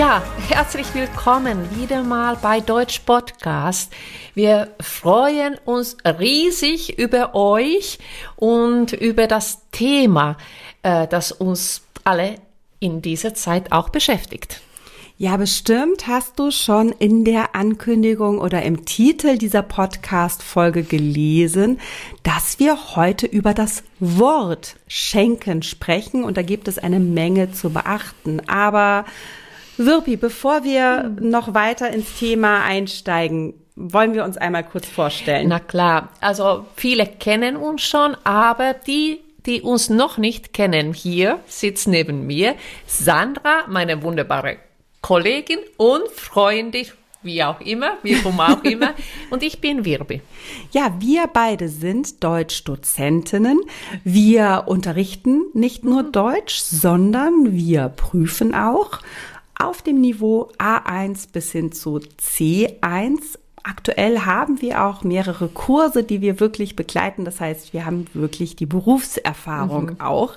Ja, herzlich willkommen wieder mal bei Deutsch Podcast. Wir freuen uns riesig über euch und über das Thema, äh, das uns alle in dieser Zeit auch beschäftigt. Ja, bestimmt hast du schon in der Ankündigung oder im Titel dieser Podcast-Folge gelesen, dass wir heute über das Wort Schenken sprechen und da gibt es eine Menge zu beachten. Aber Wirpi, bevor wir noch weiter ins Thema einsteigen, wollen wir uns einmal kurz vorstellen. Na klar, also viele kennen uns schon, aber die, die uns noch nicht kennen, hier sitzt neben mir Sandra, meine wunderbare Kollegin und Freundin, wie auch immer, wie rum auch immer. Und ich bin Wirbi. Ja, wir beide sind Deutschdozentinnen. Wir unterrichten nicht nur Deutsch, sondern wir prüfen auch auf dem Niveau A1 bis hin zu C1 Aktuell haben wir auch mehrere Kurse, die wir wirklich begleiten. Das heißt, wir haben wirklich die Berufserfahrung mhm. auch.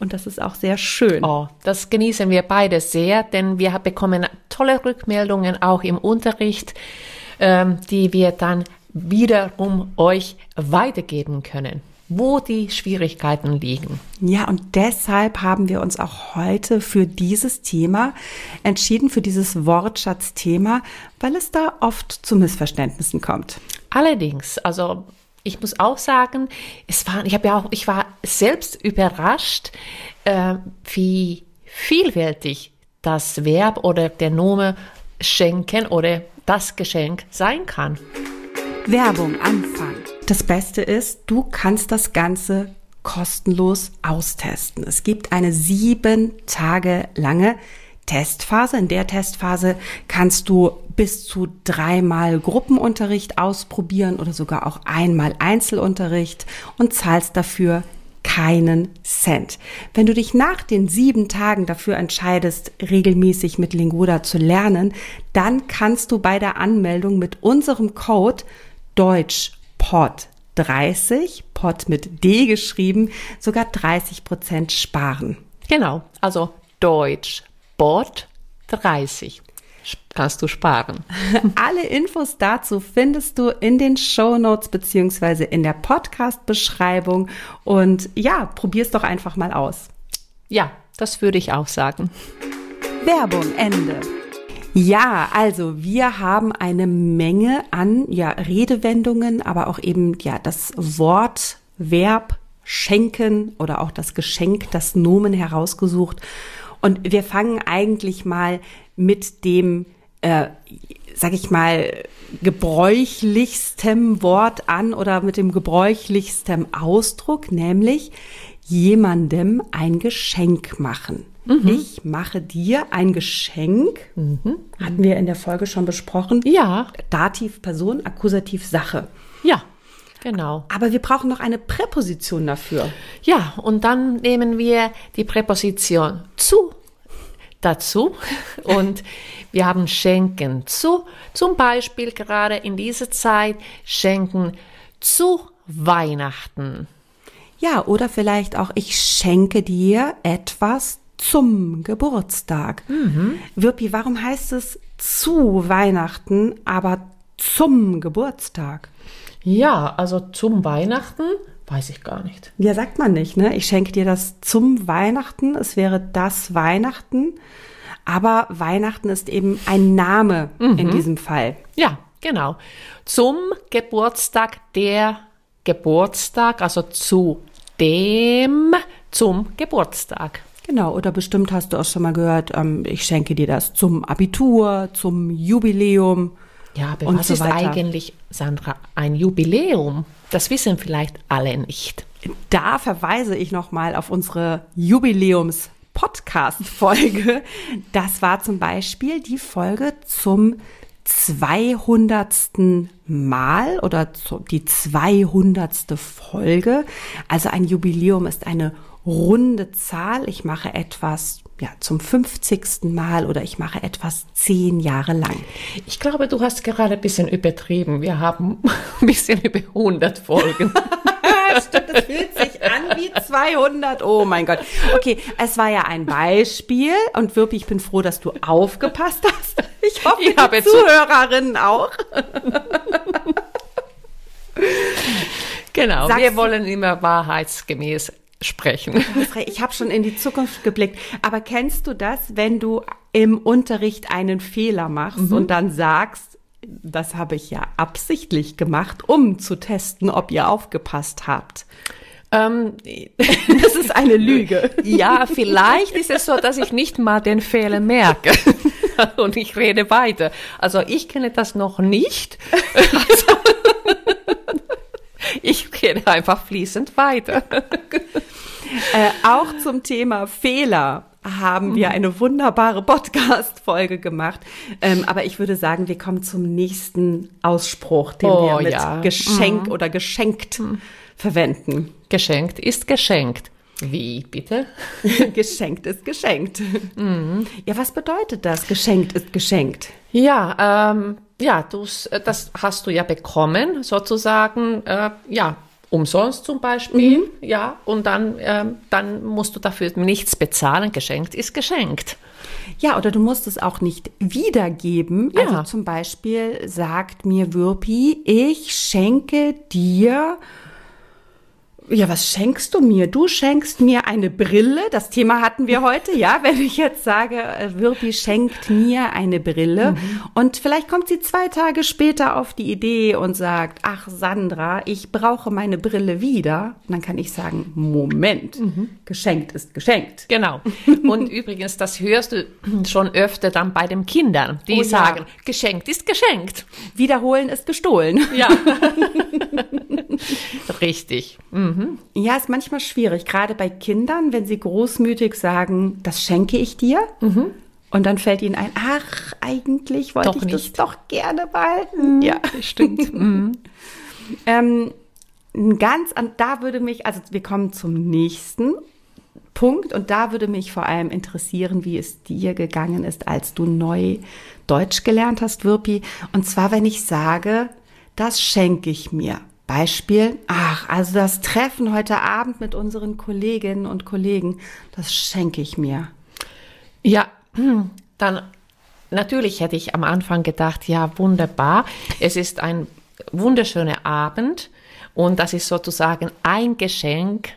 Und das ist auch sehr schön. Oh, das genießen wir beide sehr, denn wir bekommen tolle Rückmeldungen auch im Unterricht, ähm, die wir dann wiederum euch weitergeben können wo die Schwierigkeiten liegen. Ja, und deshalb haben wir uns auch heute für dieses Thema entschieden, für dieses Wortschatzthema, weil es da oft zu Missverständnissen kommt. Allerdings, also ich muss auch sagen, es war, ich habe ja auch, ich war selbst überrascht, äh, wie vielfältig das Verb oder der Name schenken oder das Geschenk sein kann. Werbung Anfang. Das Beste ist, du kannst das Ganze kostenlos austesten. Es gibt eine sieben Tage lange Testphase. In der Testphase kannst du bis zu dreimal Gruppenunterricht ausprobieren oder sogar auch einmal Einzelunterricht und zahlst dafür keinen Cent. Wenn du dich nach den sieben Tagen dafür entscheidest, regelmäßig mit Lingoda zu lernen, dann kannst du bei der Anmeldung mit unserem Code Deutsch Pod 30, Pod mit D geschrieben, sogar 30 Prozent sparen. Genau, also Deutsch Pod 30 kannst du sparen. Alle Infos dazu findest du in den Show Notes beziehungsweise in der Podcast-Beschreibung. Und ja, probier's doch einfach mal aus. Ja, das würde ich auch sagen. Werbung Ende. Ja, also wir haben eine Menge an ja, Redewendungen, aber auch eben ja das Wort, Verb, schenken oder auch das Geschenk, das Nomen herausgesucht. Und wir fangen eigentlich mal mit dem, äh, sag ich mal, gebräuchlichstem Wort an oder mit dem gebräuchlichstem Ausdruck, nämlich jemandem ein Geschenk machen. Mhm. Ich mache dir ein Geschenk. Mhm. Hatten wir in der Folge schon besprochen. Ja. Dativ Person, Akkusativ Sache. Ja. Genau. Aber wir brauchen noch eine Präposition dafür. Ja, und dann nehmen wir die Präposition zu dazu und wir haben schenken zu, zum Beispiel gerade in dieser Zeit schenken zu Weihnachten. Ja, oder vielleicht auch ich schenke dir etwas zum Geburtstag. Mhm. Wirpi, warum heißt es zu Weihnachten, aber zum Geburtstag? Ja, also zum Weihnachten weiß ich gar nicht. Ja, sagt man nicht, ne? Ich schenke dir das zum Weihnachten. Es wäre das Weihnachten. Aber Weihnachten ist eben ein Name mhm. in diesem Fall. Ja, genau. Zum Geburtstag der Geburtstag, also zu dem zum Geburtstag. Genau, oder bestimmt hast du auch schon mal gehört, ähm, ich schenke dir das zum Abitur, zum Jubiläum. Ja, aber und was so ist eigentlich, Sandra, ein Jubiläum? Das wissen vielleicht alle nicht. Da verweise ich nochmal auf unsere Jubiläums-Podcast-Folge. Das war zum Beispiel die Folge zum 200. Mal oder die 200. Folge. Also ein Jubiläum ist eine runde Zahl. Ich mache etwas ja, zum 50. Mal oder ich mache etwas zehn Jahre lang. Ich glaube, du hast gerade ein bisschen übertrieben. Wir haben ein bisschen über 100 Folgen. Stimmt, das fühlt sich an wie 200, oh mein Gott. Okay, es war ja ein Beispiel und wirklich, ich bin froh, dass du aufgepasst hast. Ich hoffe, Ich die Zuhörerinnen auch. Genau, Sagst wir wollen immer wahrheitsgemäß sprechen. Ich habe schon in die Zukunft geblickt. Aber kennst du das, wenn du im Unterricht einen Fehler machst und dann sagst, das habe ich ja absichtlich gemacht, um zu testen, ob ihr aufgepasst habt? ähm, Das ist eine Lüge. ja, vielleicht ist es so, dass ich nicht mal den Fehler merke. Und ich rede weiter. Also ich kenne das noch nicht. Also, ich rede einfach fließend weiter. Äh, auch zum Thema Fehler haben wir eine wunderbare Podcast-Folge gemacht. Ähm, aber ich würde sagen, wir kommen zum nächsten Ausspruch, den Oh, wir mit ja. Geschenk oder geschenkt verwenden. Geschenkt ist geschenkt. Wie, bitte? geschenkt ist geschenkt. Ja, was bedeutet das? Geschenkt ist geschenkt. Ja, ähm, ja, du's, äh, das hast du ja bekommen, sozusagen, äh, ja, umsonst zum Beispiel, ja, und dann, ähm, dann musst du dafür nichts bezahlen. Geschenkt ist geschenkt. Ja, oder du musst es auch nicht wiedergeben. Ja. Also zum Beispiel sagt mir Würpi, ich schenke dir. Ja, was schenkst du mir? Du schenkst mir eine Brille. Das Thema hatten wir heute, ja. Wenn ich jetzt sage, äh, Wirpi schenkt mir eine Brille und vielleicht kommt sie zwei Tage später auf die Idee und sagt, ach Sandra, ich brauche meine Brille wieder. Und dann kann ich sagen, Moment, geschenkt ist geschenkt. Genau. Und übrigens, das hörst du schon öfter dann bei den Kindern, die Oh ja. sagen, geschenkt ist geschenkt. Wiederholen ist gestohlen. Ja. Richtig. Mhm. Ja, ist manchmal schwierig, gerade bei Kindern, wenn sie großmütig sagen, das schenke ich dir. Und dann fällt ihnen ein, ach, eigentlich wollte Doch ich das nicht. doch gerne behalten. Ja, Stimmt. Mhm. ähm, ganz an, da würde mich, also wir kommen zum nächsten Punkt und da würde mich vor allem interessieren, wie es dir gegangen ist, als du neu Deutsch gelernt hast, Wirpi. Und zwar, wenn ich sage, das schenke ich mir. Beispiel, ach, also das Treffen heute Abend mit unseren Kolleginnen und Kollegen, das schenke ich mir. Ja, hm, dann natürlich hätte ich am Anfang gedacht, ja, wunderbar. Es ist ein wunderschöner Abend und das ist sozusagen ein Geschenk,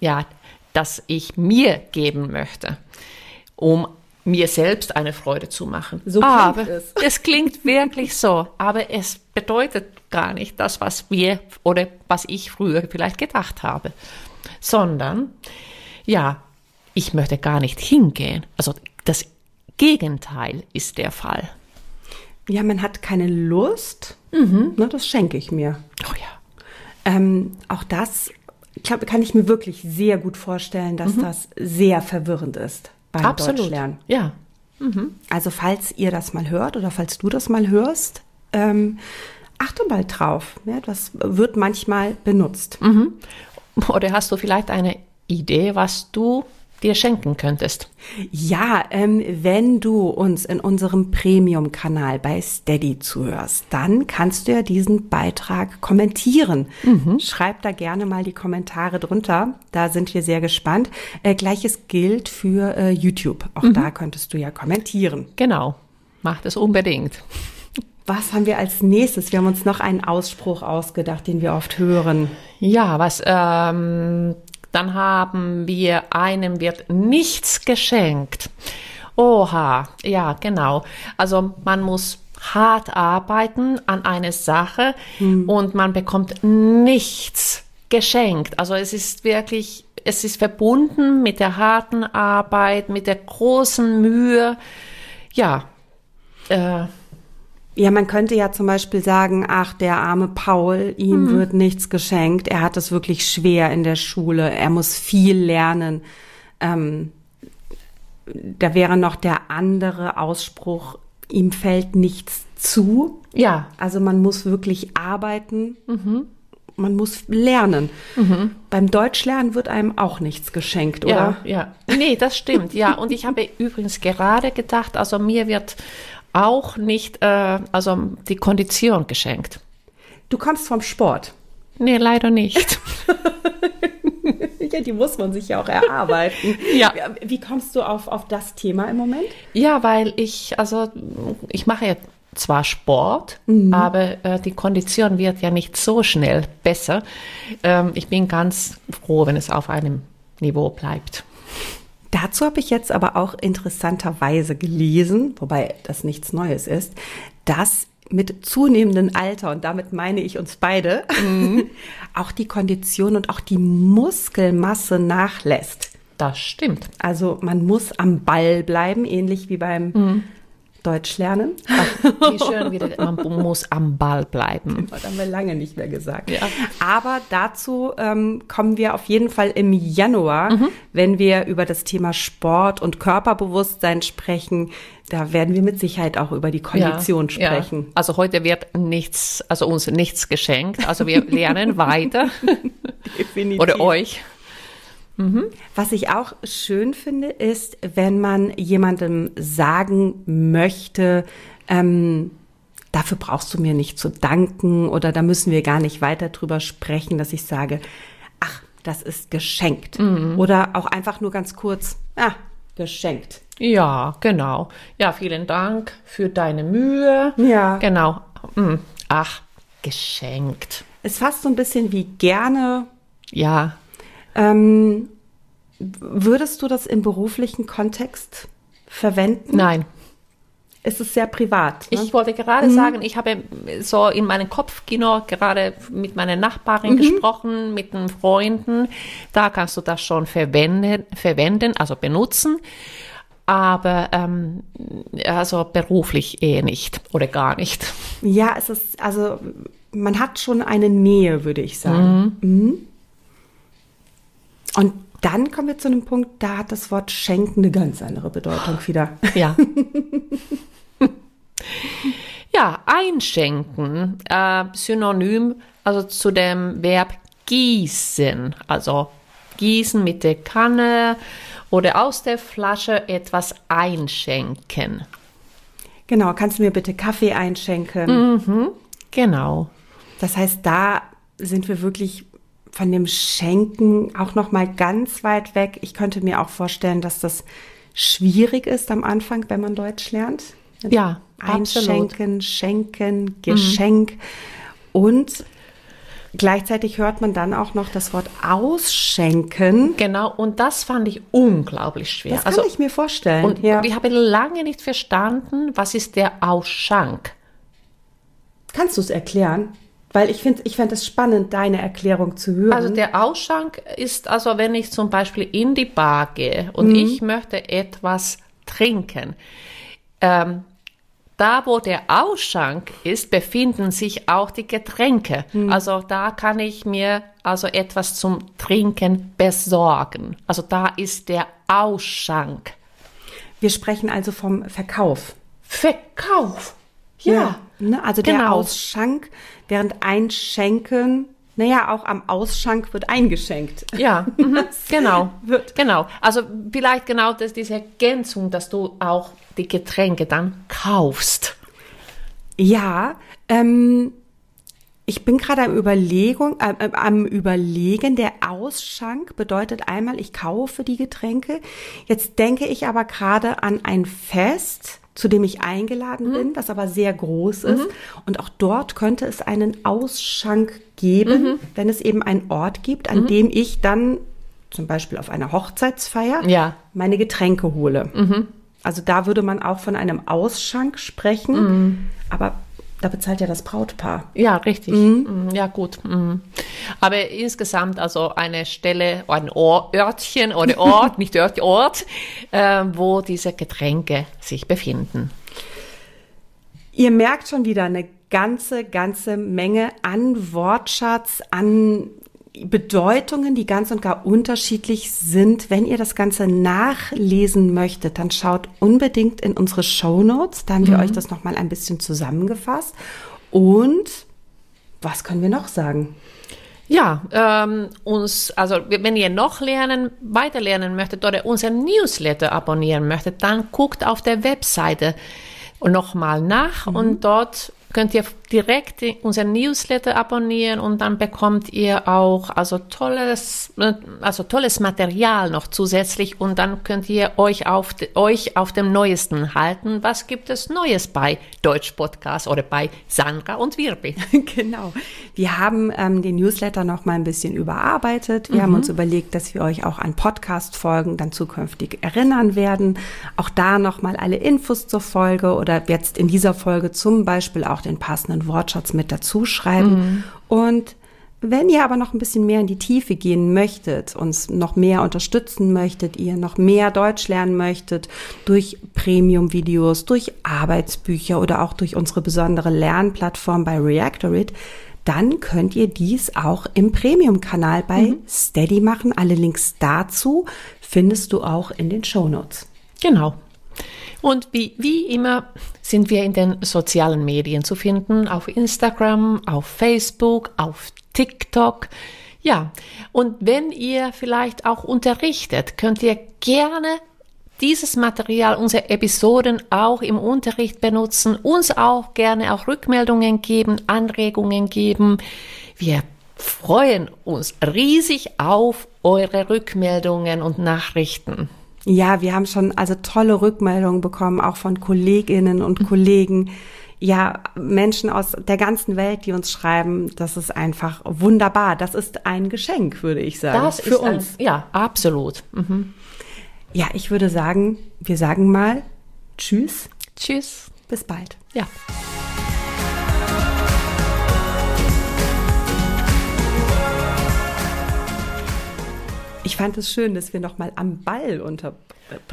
ja, das ich mir geben möchte, um mir selbst eine Freude zu machen. So klingt aber es. es klingt wirklich so, aber es bedeutet gar nicht das, was wir oder was ich früher vielleicht gedacht habe, sondern ja, ich möchte gar nicht hingehen. Also das Gegenteil ist der Fall. Ja, man hat keine Lust, ne, das schenke ich mir. Oh ja. Ähm, auch das, ich glaube, kann ich mir wirklich sehr gut vorstellen, dass das sehr verwirrend ist beim Absolut. Deutschlernen. Ja. Also falls ihr das mal hört oder falls du das mal hörst, ähm, achte mal drauf. Ja, das wird manchmal benutzt. Oder hast du vielleicht eine Idee, was du dir schenken könntest? Ja, ähm, wenn du uns in unserem Premium-Kanal bei Steady zuhörst, dann kannst du ja diesen Beitrag kommentieren. Schreib da gerne mal die Kommentare drunter. Da sind wir sehr gespannt. Äh, Gleiches gilt für äh, YouTube. Auch da könntest du ja kommentieren. Genau. Mach das unbedingt. Was haben wir als nächstes? Wir haben uns noch einen Ausspruch ausgedacht, den wir oft hören. Ja, was, ähm, dann haben wir, einem wird nichts geschenkt. Oha, ja, genau. Also man muss hart arbeiten an eine Sache und man bekommt nichts geschenkt. Also es ist wirklich, es ist verbunden mit der harten Arbeit, mit der großen Mühe. Ja, äh, Ja, man könnte ja zum Beispiel sagen, ach, der arme Paul, ihm wird nichts geschenkt. Er hat es wirklich schwer in der Schule. Er muss viel lernen. Ähm, da wäre noch der andere Ausspruch, ihm fällt nichts zu. ja, Also man muss wirklich arbeiten. Man muss lernen. Beim Deutschlernen wird einem auch nichts geschenkt, oder? Ja, ja. Nee, das stimmt. Ja, und ich habe übrigens gerade gedacht, also mir wird auch nicht, äh, also die Kondition geschenkt. Du kommst vom Sport. Nee, leider nicht. Bücher, die muss man sich ja auch erarbeiten. Ja. Wie kommst du auf, auf das Thema im Moment? Ja, weil ich, also ich mache ja zwar Sport, aber äh, die Kondition wird ja nicht so schnell besser. Ähm, ich bin ganz froh, wenn es auf einem Niveau bleibt. Dazu habe ich jetzt aber auch interessanterweise gelesen, wobei das nichts Neues ist, dass mit zunehmendem Alter, und damit meine ich uns beide, auch die Kondition und auch die Muskelmasse nachlässt. Das stimmt. Also man muss am Ball bleiben, ähnlich wie beim Deutsch lernen. Ach, wie schön wieder, man muss am Ball bleiben. Das haben wir lange nicht mehr gesagt. Ja. Aber dazu ähm, kommen wir auf jeden Fall im Januar, wenn wir über das Thema Sport und Körperbewusstsein sprechen. Da werden wir mit Sicherheit auch über die Kondition Ja, sprechen. Ja. Also heute wird nichts, also uns nichts geschenkt. Also wir lernen weiter. Definitiv. Oder euch. Was ich auch schön finde, ist, wenn man jemandem sagen möchte, ähm, dafür brauchst du mir nicht zu danken oder da müssen wir gar nicht weiter drüber sprechen, dass ich sage, ach, das ist geschenkt. Oder auch einfach nur ganz kurz, ah, geschenkt. Ja, genau. Ja, vielen Dank für deine Mühe. Ja. Genau. Hm. Ach, geschenkt. Ist fast so ein bisschen wie gerne. Ja. Ähm, würdest du das im beruflichen Kontext verwenden? Nein. Es ist sehr privat. Ne? Ich wollte gerade sagen, ich habe so in meinem Kopfkino gerade mit meiner Nachbarin gesprochen, mit den Freunden. Da kannst du das schon verwenden, verwenden also benutzen. Aber ähm, also beruflich eh nicht oder gar nicht. Ja, es ist, also man hat schon eine Nähe, würde ich sagen. Mhm. Und dann kommen wir zu einem Punkt, da hat das Wort schenken eine ganz andere Bedeutung wieder. Ja. ja, einschenken, äh, synonym also zu dem Verb gießen. Also gießen mit der Kanne oder aus der Flasche etwas einschenken. Genau, kannst du mir bitte Kaffee einschenken? Genau. Das heißt, da sind wir wirklich von dem Schenken auch noch mal ganz weit weg. Ich könnte mir auch vorstellen, dass das schwierig ist am Anfang, wenn man Deutsch lernt. Ja, absolut. Einschenken, schenken, Geschenk. Und gleichzeitig hört man dann auch noch das Wort ausschenken. Genau, und das fand ich unglaublich schwer. Das kann ich mir vorstellen. und ja. ich habe lange nicht verstanden, was ist der Ausschank. Kannst du es erklären? Weil ich finde, ich fände es spannend, deine Erklärung zu hören. Also der Ausschank ist also, wenn ich zum Beispiel in die Bar gehe und Mhm. ich möchte etwas trinken. Ähm, da, wo der Ausschank ist, befinden sich auch die Getränke. Mhm. Also da kann ich mir also etwas zum Trinken besorgen. Also da ist der Ausschank. wir sprechen also vom Verkauf. Verkauf. Ja. Ne? Also der Genau. Ausschank, während Einschenken, naja, auch am Ausschank wird eingeschenkt. Ja, mhm, genau. Wird. Genau. Also vielleicht genau das, diese Ergänzung, dass du auch die Getränke dann kaufst. Ja, ähm, ich bin gerade am Überlegung, äh, äh, am Überlegen, der Ausschank bedeutet einmal, ich kaufe die Getränke. Jetzt denke ich aber gerade an ein Fest, zu dem ich eingeladen bin, das aber sehr groß ist. Und auch dort könnte es einen Ausschank geben, wenn es eben einen Ort gibt, an dem ich dann zum Beispiel auf einer Hochzeitsfeier Ja. meine Getränke hole. Also da würde man auch von einem Ausschank sprechen, aber da bezahlt ja das Brautpaar. Ja, richtig. Mhm, Ja, gut. Mhm. Aber insgesamt also eine Stelle, ein Örtchen oder Ort, nicht Ort, Ort, äh, wo diese Getränke sich befinden. Ihr merkt schon wieder eine ganze, ganze Menge an Wortschatz, an Bedeutungen, die ganz und gar unterschiedlich sind. Wenn ihr das Ganze nachlesen möchtet, dann schaut unbedingt in unsere Show Notes. Da haben wir euch das nochmal ein bisschen zusammengefasst. Und was können wir noch sagen? Ja, ähm, uns, also wenn ihr noch lernen, weiter lernen möchtet oder unseren Newsletter abonnieren möchtet, dann guckt auf der Webseite nochmal nach und dort könnt ihr direkt unseren Newsletter abonnieren und dann bekommt ihr auch also tolles, äh, also tolles Material noch zusätzlich und dann könnt ihr euch auf, euch auf dem Neuesten halten. Was gibt es Neues bei Deutsch Podcast oder bei Sandra und Wirbi? genau. Wir haben ähm, den Newsletter noch mal ein bisschen überarbeitet. Wir mhm. haben uns überlegt, dass wir euch auch an Podcast-Folgen dann zukünftig erinnern werden. Auch da noch mal alle Infos zur Folge oder jetzt in dieser Folge zum Beispiel auch den passenden Wortschatz mit dazu schreiben. Mhm. Und wenn ihr aber noch ein bisschen mehr in die Tiefe gehen möchtet, uns noch mehr unterstützen möchtet, ihr noch mehr Deutsch lernen möchtet, durch Premium-Videos, durch Arbeitsbücher oder auch durch unsere besondere Lernplattform bei Reactorit, dann könnt ihr dies auch im Premium-Kanal bei mhm. Steady machen. Alle Links dazu findest du auch in den Show Notes. Genau. Und wie, wie immer sind wir in den sozialen Medien zu finden, auf Instagram, auf Facebook, auf TikTok. Ja, und wenn ihr vielleicht auch unterrichtet, könnt ihr gerne dieses Material, unsere Episoden auch im Unterricht benutzen, uns auch gerne auch Rückmeldungen geben, Anregungen geben. Wir freuen uns riesig auf eure Rückmeldungen und Nachrichten. Ja, wir haben schon also tolle Rückmeldungen bekommen, auch von Kolleginnen und mhm. Kollegen. Ja, Menschen aus der ganzen Welt, die uns schreiben, das ist einfach wunderbar. Das ist ein Geschenk, würde ich sagen. Das für uns. Ein, ja, absolut. Mhm. Ja, ich würde sagen, wir sagen mal Tschüss. Tschüss. Bis bald. Ja. Ich fand es schön, dass wir noch mal am Ball unter,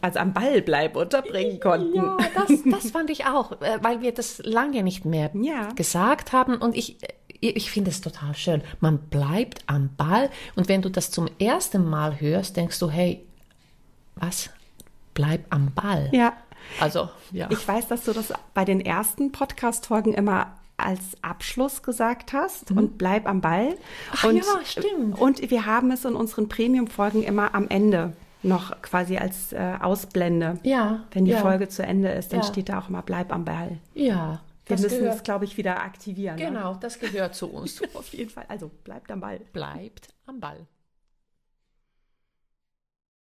also am Ball bleiben unterbringen konnten. Ja, das, das fand ich auch, äh, weil wir das lange nicht mehr ja. gesagt haben und ich, ich finde es total schön. Man bleibt am Ball und wenn du das zum ersten Mal hörst, denkst du, hey, was? Bleib am Ball. Ja. Also, ja. Ich weiß, dass du das bei den ersten Podcast-Folgen immer als Abschluss gesagt hast mhm. und bleib am Ball. Ach und, ja, stimmt. Und wir haben es in unseren Premium-Folgen immer am Ende noch quasi als äh, Ausblende. Ja. Wenn die ja. Folge zu Ende ist, dann ja. steht da auch immer bleib am Ball. Ja. Wir müssen gehört. es, glaube ich, wieder aktivieren. Ne? Genau, ne? das gehört zu uns. Auf jeden Fall. Also bleibt am Ball. Bleibt am Ball.